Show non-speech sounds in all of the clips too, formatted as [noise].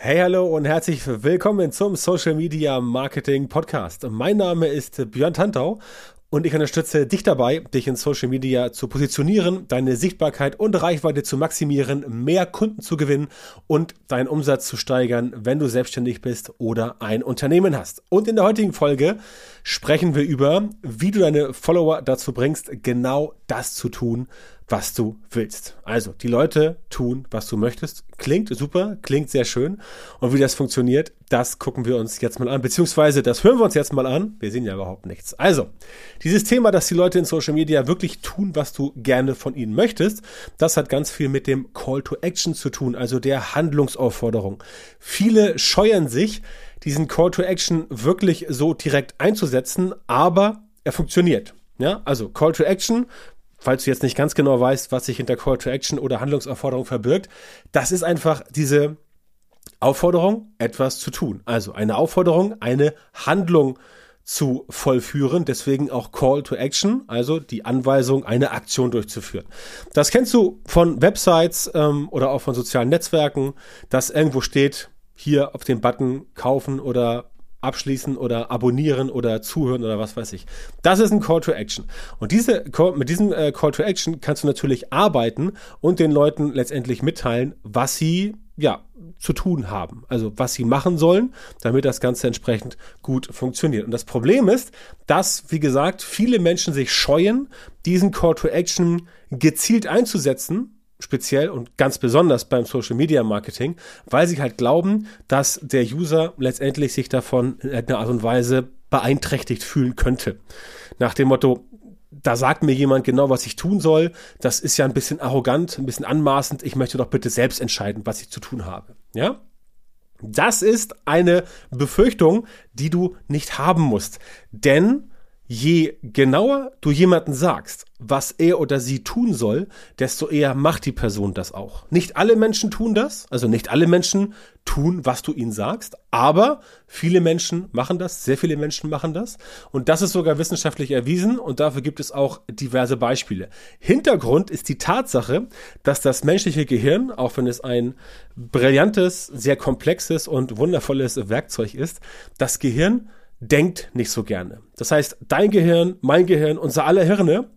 Hey, hallo und herzlich willkommen zum Social Media Marketing Podcast. Mein Name ist Björn Tantau und ich unterstütze dich dabei, dich in Social Media zu positionieren, deine Sichtbarkeit und Reichweite zu maximieren, mehr Kunden zu gewinnen und deinen Umsatz zu steigern, wenn du selbstständig bist oder ein Unternehmen hast. Und in der heutigen Folge sprechen wir über, wie du deine Follower dazu bringst, genau das zu tun, was du willst. Also, die Leute tun, was du möchtest. Klingt super, klingt sehr schön. Und wie das funktioniert, das gucken wir uns jetzt mal an. Beziehungsweise, das hören wir uns jetzt mal an. Wir sehen ja überhaupt nichts. Also, dieses Thema, dass die Leute in Social Media wirklich tun, was du gerne von ihnen möchtest, das hat ganz viel mit dem Call to Action zu tun, also der Handlungsaufforderung. Viele scheuen sich, diesen Call to Action wirklich so direkt einzusetzen, aber er funktioniert. Ja, also Call to Action falls du jetzt nicht ganz genau weißt, was sich hinter Call to Action oder Handlungsaufforderung verbirgt, das ist einfach diese Aufforderung, etwas zu tun. Also eine Aufforderung, eine Handlung zu vollführen, deswegen auch Call to Action, also die Anweisung, eine Aktion durchzuführen. Das kennst du von Websites ähm, oder auch von sozialen Netzwerken, dass irgendwo steht, hier auf den Button kaufen oder abschließen oder abonnieren oder zuhören oder was weiß ich. Das ist ein Call to Action. Und diese, mit diesem äh, Call to Action kannst du natürlich arbeiten und den Leuten letztendlich mitteilen, was sie ja, zu tun haben. Also was sie machen sollen, damit das Ganze entsprechend gut funktioniert. Und das Problem ist, dass, wie gesagt, viele Menschen sich scheuen, diesen Call to Action gezielt einzusetzen, speziell und ganz besonders beim Social Media Marketing, weil sie halt glauben, dass der User letztendlich sich davon in einer Art und Weise beeinträchtigt fühlen könnte. Nach dem Motto, da sagt mir jemand genau, was ich tun soll. Das ist ja ein bisschen arrogant, ein bisschen anmaßend. Ich möchte doch bitte selbst entscheiden, was ich zu tun habe. Ja? Das ist eine Befürchtung, die du nicht haben musst. Denn je genauer du jemanden sagst, was er oder sie tun soll, desto eher macht die Person das auch. Nicht alle Menschen tun das, also nicht alle Menschen tun, was du ihnen sagst, aber viele Menschen machen das, sehr viele Menschen machen das und das ist sogar wissenschaftlich erwiesen und dafür gibt es auch diverse Beispiele. Hintergrund ist die Tatsache, dass das menschliche Gehirn, auch wenn es ein brillantes, sehr komplexes und wundervolles Werkzeug ist, das Gehirn denkt nicht so gerne. Das heißt, dein Gehirn, mein Gehirn, unser aller Hirne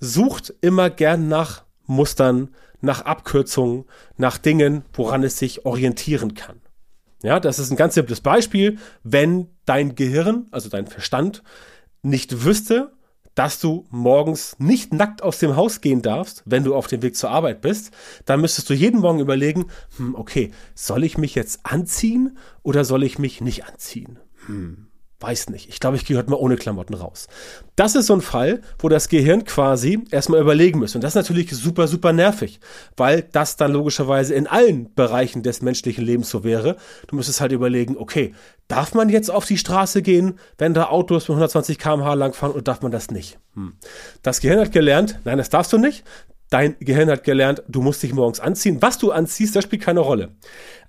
sucht immer gern nach Mustern, nach Abkürzungen, nach Dingen, woran es sich orientieren kann. Ja, das ist ein ganz simples Beispiel. Wenn dein Gehirn, also dein Verstand, nicht wüsste, dass du morgens nicht nackt aus dem Haus gehen darfst, wenn du auf dem Weg zur Arbeit bist, dann müsstest du jeden Morgen überlegen, hm, okay, soll ich mich jetzt anziehen oder soll ich mich nicht anziehen? Hm. Weiß nicht. Ich glaube, ich gehe heute mal ohne Klamotten raus. Das ist so ein Fall, wo das Gehirn quasi erstmal überlegen muss. Und das ist natürlich super, super nervig, weil das dann logischerweise in allen Bereichen des menschlichen Lebens so wäre. Du müsstest halt überlegen, okay, darf man jetzt auf die Straße gehen, wenn da Autos mit 120 km/h langfahren oder darf man das nicht? Hm. Das Gehirn hat gelernt, nein, das darfst du nicht. Dein Gehirn hat gelernt, du musst dich morgens anziehen. Was du anziehst, das spielt keine Rolle.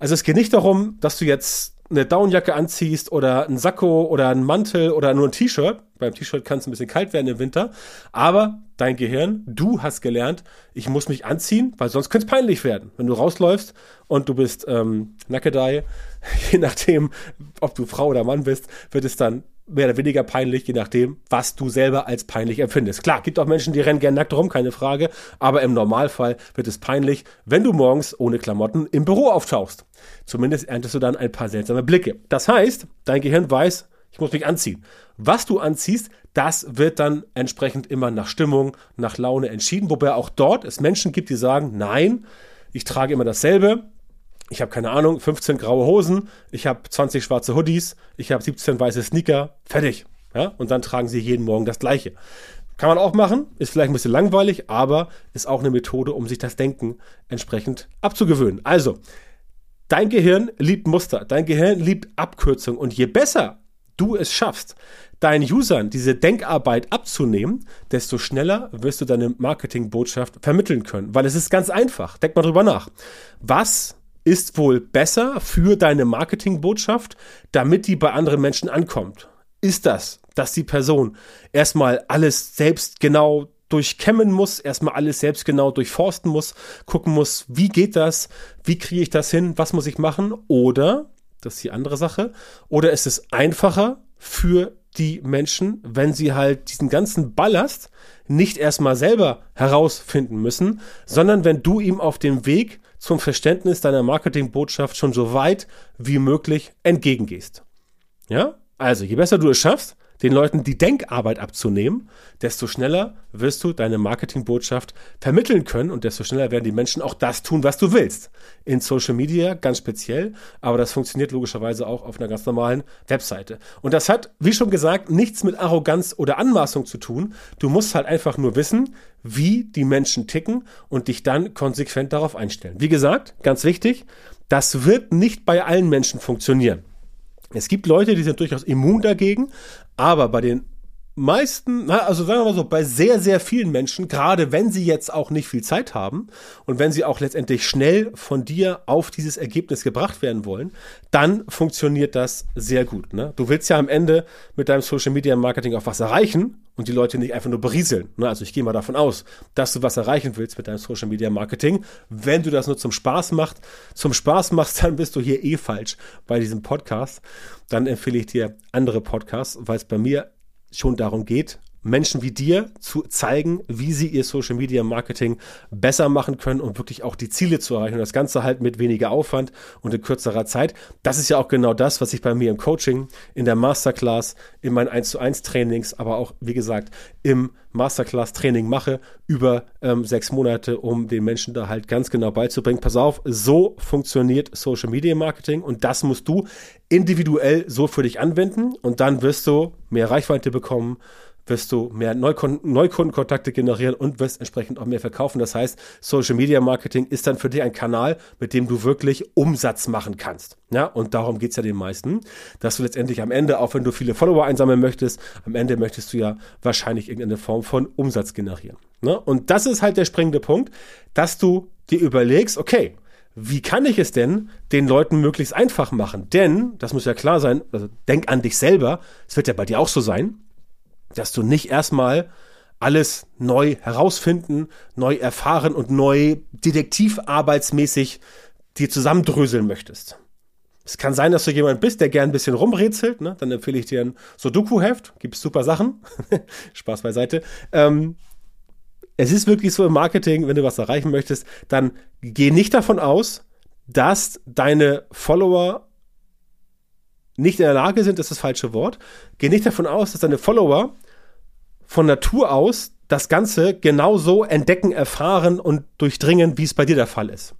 Also es geht nicht darum, dass du jetzt eine Downjacke anziehst oder ein Sakko oder ein Mantel oder nur ein T-Shirt, beim T-Shirt kann es ein bisschen kalt werden im Winter, aber dein Gehirn, du hast gelernt, ich muss mich anziehen, weil sonst könnte es peinlich werden. Wenn du rausläufst und du bist ähm, Nackedei, [laughs] je nachdem, ob du Frau oder Mann bist, wird es dann mehr oder weniger peinlich, je nachdem, was du selber als peinlich empfindest. Klar, gibt auch Menschen, die rennen gern nackt rum, keine Frage, aber im Normalfall wird es peinlich, wenn du morgens ohne Klamotten im Büro auftauchst. Zumindest erntest du dann ein paar seltsame Blicke. Das heißt, dein Gehirn weiß, ich muss mich anziehen. Was du anziehst, das wird dann entsprechend immer nach Stimmung, nach Laune entschieden, wobei auch dort es Menschen gibt, die sagen, nein, ich trage immer dasselbe, ich habe keine Ahnung, 15 graue Hosen, ich habe 20 schwarze Hoodies, ich habe 17 weiße Sneaker, fertig. Ja? Und dann tragen sie jeden Morgen das Gleiche. Kann man auch machen, ist vielleicht ein bisschen langweilig, aber ist auch eine Methode, um sich das Denken entsprechend abzugewöhnen. Also, dein Gehirn liebt Muster, dein Gehirn liebt Abkürzung und je besser du es schaffst, deinen Usern diese Denkarbeit abzunehmen, desto schneller wirst du deine Marketingbotschaft vermitteln können. Weil es ist ganz einfach. Denk mal drüber nach. Was ist wohl besser für deine Marketingbotschaft, damit die bei anderen Menschen ankommt? Ist das, dass die Person erstmal alles selbst genau durchkämmen muss, erstmal alles selbst genau durchforsten muss, gucken muss, wie geht das, wie kriege ich das hin, was muss ich machen oder, das ist die andere Sache, oder ist es einfacher für die Menschen, wenn sie halt diesen ganzen Ballast nicht erstmal selber herausfinden müssen, sondern wenn du ihm auf dem Weg zum Verständnis deiner Marketingbotschaft schon so weit wie möglich entgegengehst. Ja? Also, je besser du es schaffst, den Leuten die Denkarbeit abzunehmen, desto schneller wirst du deine Marketingbotschaft vermitteln können und desto schneller werden die Menschen auch das tun, was du willst. In Social Media ganz speziell, aber das funktioniert logischerweise auch auf einer ganz normalen Webseite. Und das hat, wie schon gesagt, nichts mit Arroganz oder Anmaßung zu tun. Du musst halt einfach nur wissen, wie die Menschen ticken und dich dann konsequent darauf einstellen. Wie gesagt, ganz wichtig, das wird nicht bei allen Menschen funktionieren. Es gibt Leute, die sind durchaus immun dagegen, aber bei den meisten, also sagen wir mal so, bei sehr, sehr vielen Menschen, gerade wenn sie jetzt auch nicht viel Zeit haben und wenn sie auch letztendlich schnell von dir auf dieses Ergebnis gebracht werden wollen, dann funktioniert das sehr gut. Ne? Du willst ja am Ende mit deinem Social Media Marketing auch was erreichen und die Leute nicht einfach nur berieseln. Ne? Also ich gehe mal davon aus, dass du was erreichen willst mit deinem Social Media Marketing. Wenn du das nur zum Spaß machst, zum Spaß machst, [laughs] dann bist du hier eh falsch bei diesem Podcast. Dann empfehle ich dir andere Podcasts, weil es bei mir schon darum geht, Menschen wie dir zu zeigen, wie sie ihr Social Media Marketing besser machen können, um wirklich auch die Ziele zu erreichen. Und das Ganze halt mit weniger Aufwand und in kürzerer Zeit. Das ist ja auch genau das, was ich bei mir im Coaching, in der Masterclass, in meinen 1 zu 1 Trainings, aber auch, wie gesagt, im Masterclass Training mache über ähm, sechs Monate, um den Menschen da halt ganz genau beizubringen. Pass auf, so funktioniert Social Media Marketing und das musst du individuell so für dich anwenden und dann wirst du mehr Reichweite bekommen wirst du mehr Neukunden, Neukundenkontakte generieren und wirst entsprechend auch mehr verkaufen. Das heißt, Social Media Marketing ist dann für dich ein Kanal, mit dem du wirklich Umsatz machen kannst. Ja, und darum geht's ja den meisten, dass du letztendlich am Ende, auch wenn du viele Follower einsammeln möchtest, am Ende möchtest du ja wahrscheinlich irgendeine Form von Umsatz generieren. Ne? Und das ist halt der springende Punkt, dass du dir überlegst, okay, wie kann ich es denn den Leuten möglichst einfach machen? Denn, das muss ja klar sein, also denk an dich selber, es wird ja bei dir auch so sein, dass du nicht erstmal alles neu herausfinden, neu erfahren und neu detektivarbeitsmäßig dir zusammendröseln möchtest. Es kann sein, dass du jemand bist, der gern ein bisschen rumrätselt. Ne? Dann empfehle ich dir ein Sudoku-Heft. Gibt super Sachen. [laughs] Spaß beiseite. Ähm, es ist wirklich so im Marketing, wenn du was erreichen möchtest, dann geh nicht davon aus, dass deine Follower nicht in der Lage sind, das ist das falsche Wort. Geh nicht davon aus, dass deine Follower von Natur aus das Ganze genauso entdecken, erfahren und durchdringen, wie es bei dir der Fall ist.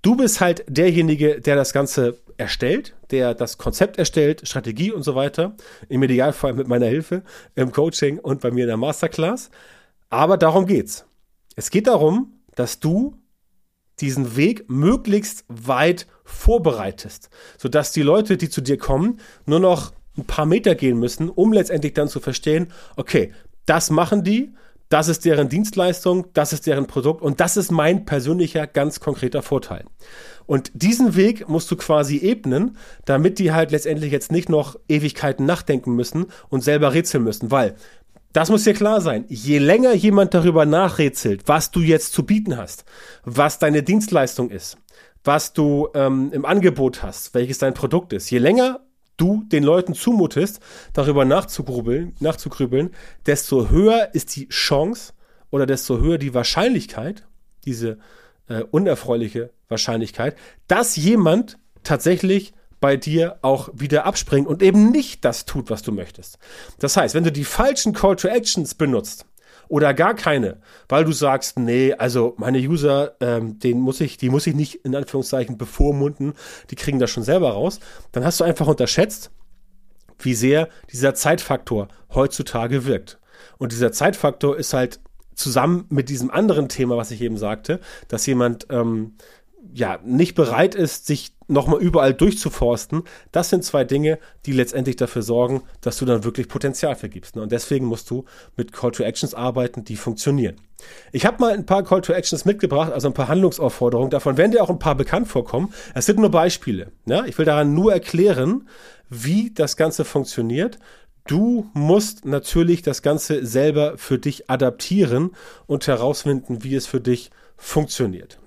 Du bist halt derjenige, der das Ganze erstellt, der das Konzept erstellt, Strategie und so weiter. Im Idealfall mit meiner Hilfe im Coaching und bei mir in der Masterclass. Aber darum geht's. Es geht darum, dass du diesen Weg möglichst weit vorbereitest, sodass die Leute, die zu dir kommen, nur noch ein paar Meter gehen müssen, um letztendlich dann zu verstehen, okay, das machen die, das ist deren Dienstleistung, das ist deren Produkt und das ist mein persönlicher ganz konkreter Vorteil. Und diesen Weg musst du quasi ebnen, damit die halt letztendlich jetzt nicht noch Ewigkeiten nachdenken müssen und selber rätseln müssen, weil das muss dir klar sein. Je länger jemand darüber nachrätselt, was du jetzt zu bieten hast, was deine Dienstleistung ist, was du ähm, im Angebot hast, welches dein Produkt ist, je länger du den Leuten zumutest, darüber nachzugrübeln, nachzugrübeln, desto höher ist die Chance oder desto höher die Wahrscheinlichkeit, diese äh, unerfreuliche Wahrscheinlichkeit, dass jemand tatsächlich bei dir auch wieder abspringt und eben nicht das tut, was du möchtest. Das heißt, wenn du die falschen Call to Actions benutzt, oder gar keine, weil du sagst, nee, also meine User, ähm, den muss ich, die muss ich nicht in Anführungszeichen bevormunden, die kriegen das schon selber raus, dann hast du einfach unterschätzt, wie sehr dieser Zeitfaktor heutzutage wirkt. Und dieser Zeitfaktor ist halt zusammen mit diesem anderen Thema, was ich eben sagte, dass jemand ähm, ja nicht bereit ist, sich nochmal überall durchzuforsten, das sind zwei Dinge, die letztendlich dafür sorgen, dass du dann wirklich Potenzial vergibst. Ne? Und deswegen musst du mit Call to Actions arbeiten, die funktionieren. Ich habe mal ein paar Call to Actions mitgebracht, also ein paar Handlungsaufforderungen. Davon werden dir auch ein paar bekannt vorkommen. Es sind nur Beispiele. Ja? Ich will daran nur erklären, wie das Ganze funktioniert. du musst natürlich das Ganze selber für dich adaptieren und herausfinden, wie es für dich funktioniert.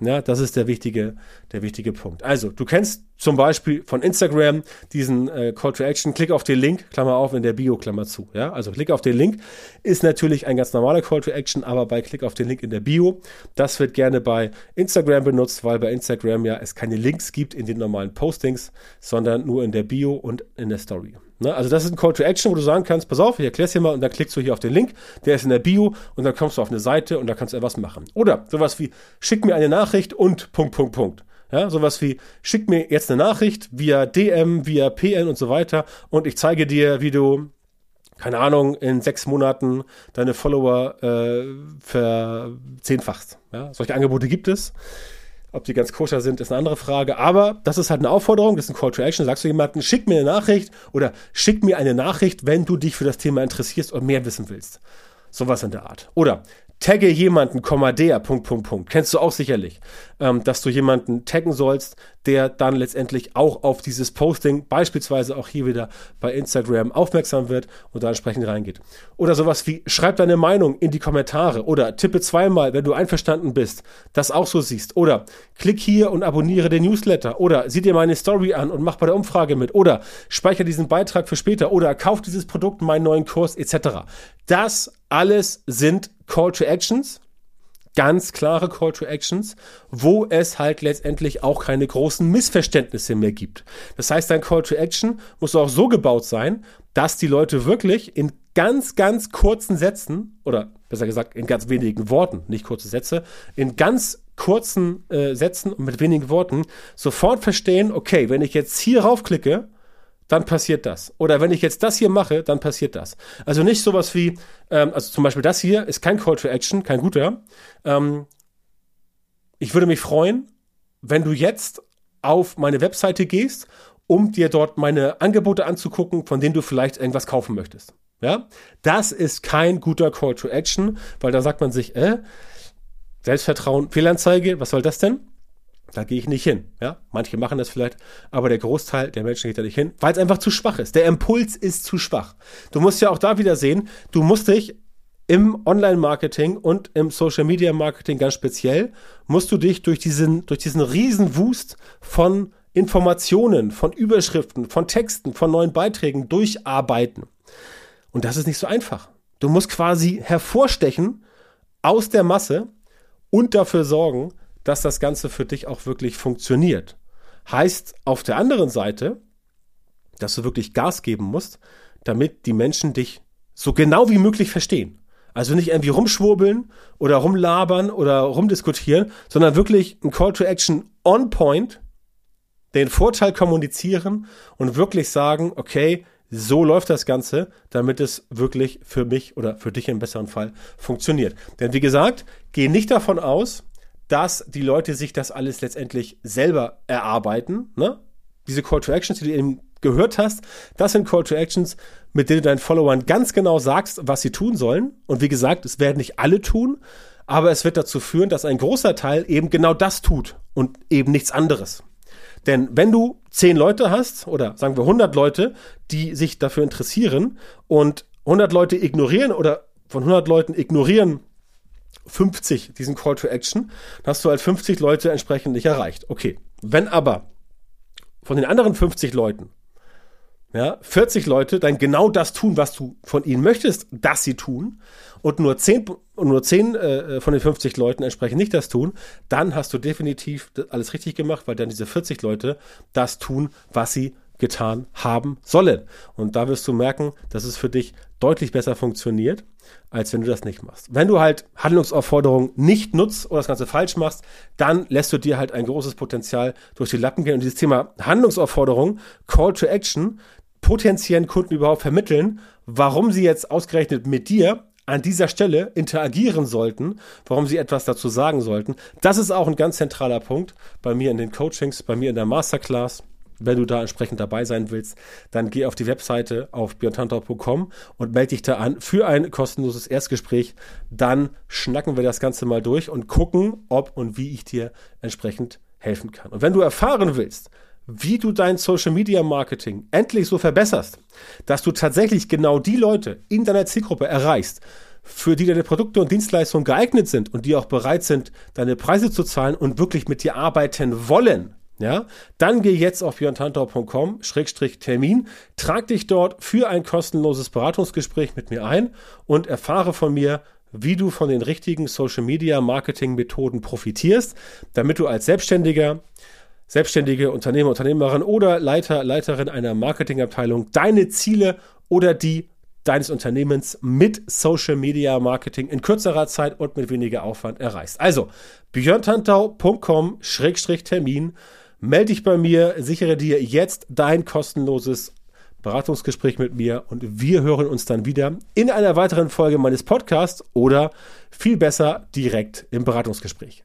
Ja, das ist der wichtige, der wichtige Punkt. Also, du kennst zum Beispiel von Instagram diesen äh, Call to Action, klick auf den Link, Klammer auf, in der Bio, Klammer zu. Ja, also klick auf den Link ist natürlich ein ganz normaler Call to Action, aber bei Klick auf den Link in der Bio, das wird gerne bei Instagram benutzt, weil bei Instagram ja es keine Links gibt in den normalen Postings, sondern nur in der Bio und in der Story. Ne? Also das ist ein Call to Action, wo du sagen kannst, pass auf, ich erkläre es dir mal und dann klickst du hier auf den Link, der ist in der Bio und dann kommst du auf eine Seite und da kannst du etwas machen. Oder sowas wie, schick mir eine Nachricht und Punkt, Punkt, Punkt. Ja, sowas wie, schick mir jetzt eine Nachricht via DM, via PN und so weiter und ich zeige dir, wie du, keine Ahnung, in sechs Monaten deine Follower äh, verzehnfachst. Ja, solche Angebote gibt es. Ob die ganz koscher sind, ist eine andere Frage. Aber das ist halt eine Aufforderung, das ist ein Call to Action. Sagst du jemanden, schick mir eine Nachricht oder schick mir eine Nachricht, wenn du dich für das Thema interessierst und mehr wissen willst. Sowas in der Art. Oder tagge jemanden, der, Punkt, Punkt, Punkt. Kennst du auch sicherlich, ähm, dass du jemanden taggen sollst, der dann letztendlich auch auf dieses Posting, beispielsweise auch hier wieder bei Instagram, aufmerksam wird und da entsprechend reingeht. Oder sowas wie, schreib deine Meinung in die Kommentare oder tippe zweimal, wenn du einverstanden bist, das auch so siehst. Oder klick hier und abonniere den Newsletter. Oder sieh dir meine Story an und mach bei der Umfrage mit. Oder speicher diesen Beitrag für später. Oder kauf dieses Produkt, meinen neuen Kurs etc. Das alles sind Call to Actions, ganz klare Call to Actions, wo es halt letztendlich auch keine großen Missverständnisse mehr gibt. Das heißt, dein Call to Action muss auch so gebaut sein, dass die Leute wirklich in ganz, ganz kurzen Sätzen oder besser gesagt in ganz wenigen Worten, nicht kurze Sätze, in ganz kurzen äh, Sätzen und mit wenigen Worten sofort verstehen, okay, wenn ich jetzt hier raufklicke, dann passiert das. Oder wenn ich jetzt das hier mache, dann passiert das. Also nicht sowas wie, ähm, also zum Beispiel das hier ist kein Call to Action, kein guter. Ähm, ich würde mich freuen, wenn du jetzt auf meine Webseite gehst, um dir dort meine Angebote anzugucken, von denen du vielleicht irgendwas kaufen möchtest. Ja, das ist kein guter Call to Action, weil da sagt man sich, äh, Selbstvertrauen, Fehlanzeige, was soll das denn? Da gehe ich nicht hin. Ja, manche machen das vielleicht, aber der Großteil der Menschen geht da nicht hin, weil es einfach zu schwach ist. Der Impuls ist zu schwach. Du musst ja auch da wieder sehen, du musst dich im Online-Marketing und im Social-Media-Marketing ganz speziell, musst du dich durch diesen, durch diesen Riesenwust von Informationen, von Überschriften, von Texten, von neuen Beiträgen durcharbeiten. Und das ist nicht so einfach. Du musst quasi hervorstechen aus der Masse und dafür sorgen, dass das Ganze für dich auch wirklich funktioniert. Heißt auf der anderen Seite, dass du wirklich Gas geben musst, damit die Menschen dich so genau wie möglich verstehen. Also nicht irgendwie rumschwurbeln oder rumlabern oder rumdiskutieren, sondern wirklich ein Call to Action on point, den Vorteil kommunizieren und wirklich sagen, okay, so läuft das Ganze, damit es wirklich für mich oder für dich im besseren Fall funktioniert. Denn wie gesagt, geh nicht davon aus, dass die Leute sich das alles letztendlich selber erarbeiten. Ne? Diese Call to Actions, die du eben gehört hast, das sind Call to Actions, mit denen du deinen Followern ganz genau sagst, was sie tun sollen. Und wie gesagt, es werden nicht alle tun, aber es wird dazu führen, dass ein großer Teil eben genau das tut und eben nichts anderes. Denn wenn du zehn Leute hast oder sagen wir 100 Leute, die sich dafür interessieren und 100 Leute ignorieren oder von 100 Leuten ignorieren 50 diesen Call to Action, dann hast du halt 50 Leute entsprechend nicht erreicht. Okay. Wenn aber von den anderen 50 Leuten ja, 40 Leute dann genau das tun, was du von ihnen möchtest, dass sie tun, und nur 10, nur 10 äh, von den 50 Leuten entsprechend nicht das tun, dann hast du definitiv alles richtig gemacht, weil dann diese 40 Leute das tun, was sie getan haben sollen. Und da wirst du merken, dass es für dich deutlich besser funktioniert, als wenn du das nicht machst. Wenn du halt Handlungsaufforderungen nicht nutzt oder das Ganze falsch machst, dann lässt du dir halt ein großes Potenzial durch die Lappen gehen. Und dieses Thema Handlungsaufforderung, Call to Action, potenziellen Kunden überhaupt vermitteln, warum sie jetzt ausgerechnet mit dir an dieser Stelle interagieren sollten, warum sie etwas dazu sagen sollten. Das ist auch ein ganz zentraler Punkt bei mir in den Coachings, bei mir in der Masterclass. Wenn du da entsprechend dabei sein willst, dann geh auf die Webseite auf björntantau.com und melde dich da an für ein kostenloses Erstgespräch. Dann schnacken wir das Ganze mal durch und gucken, ob und wie ich dir entsprechend helfen kann. Und wenn du erfahren willst, wie du dein Social Media Marketing endlich so verbesserst, dass du tatsächlich genau die Leute in deiner Zielgruppe erreichst, für die deine Produkte und Dienstleistungen geeignet sind und die auch bereit sind, deine Preise zu zahlen und wirklich mit dir arbeiten wollen, ja, dann geh jetzt auf björntantau.com-termin, trag dich dort für ein kostenloses Beratungsgespräch mit mir ein und erfahre von mir, wie du von den richtigen Social Media Marketing Methoden profitierst, damit du als Selbstständiger, selbstständige Unternehmer, Unternehmerin oder Leiter, Leiterin einer Marketingabteilung deine Ziele oder die deines Unternehmens mit Social Media Marketing in kürzerer Zeit und mit weniger Aufwand erreichst. Also björntantau.com-termin. Melde dich bei mir, sichere dir jetzt dein kostenloses Beratungsgespräch mit mir und wir hören uns dann wieder in einer weiteren Folge meines Podcasts oder viel besser direkt im Beratungsgespräch.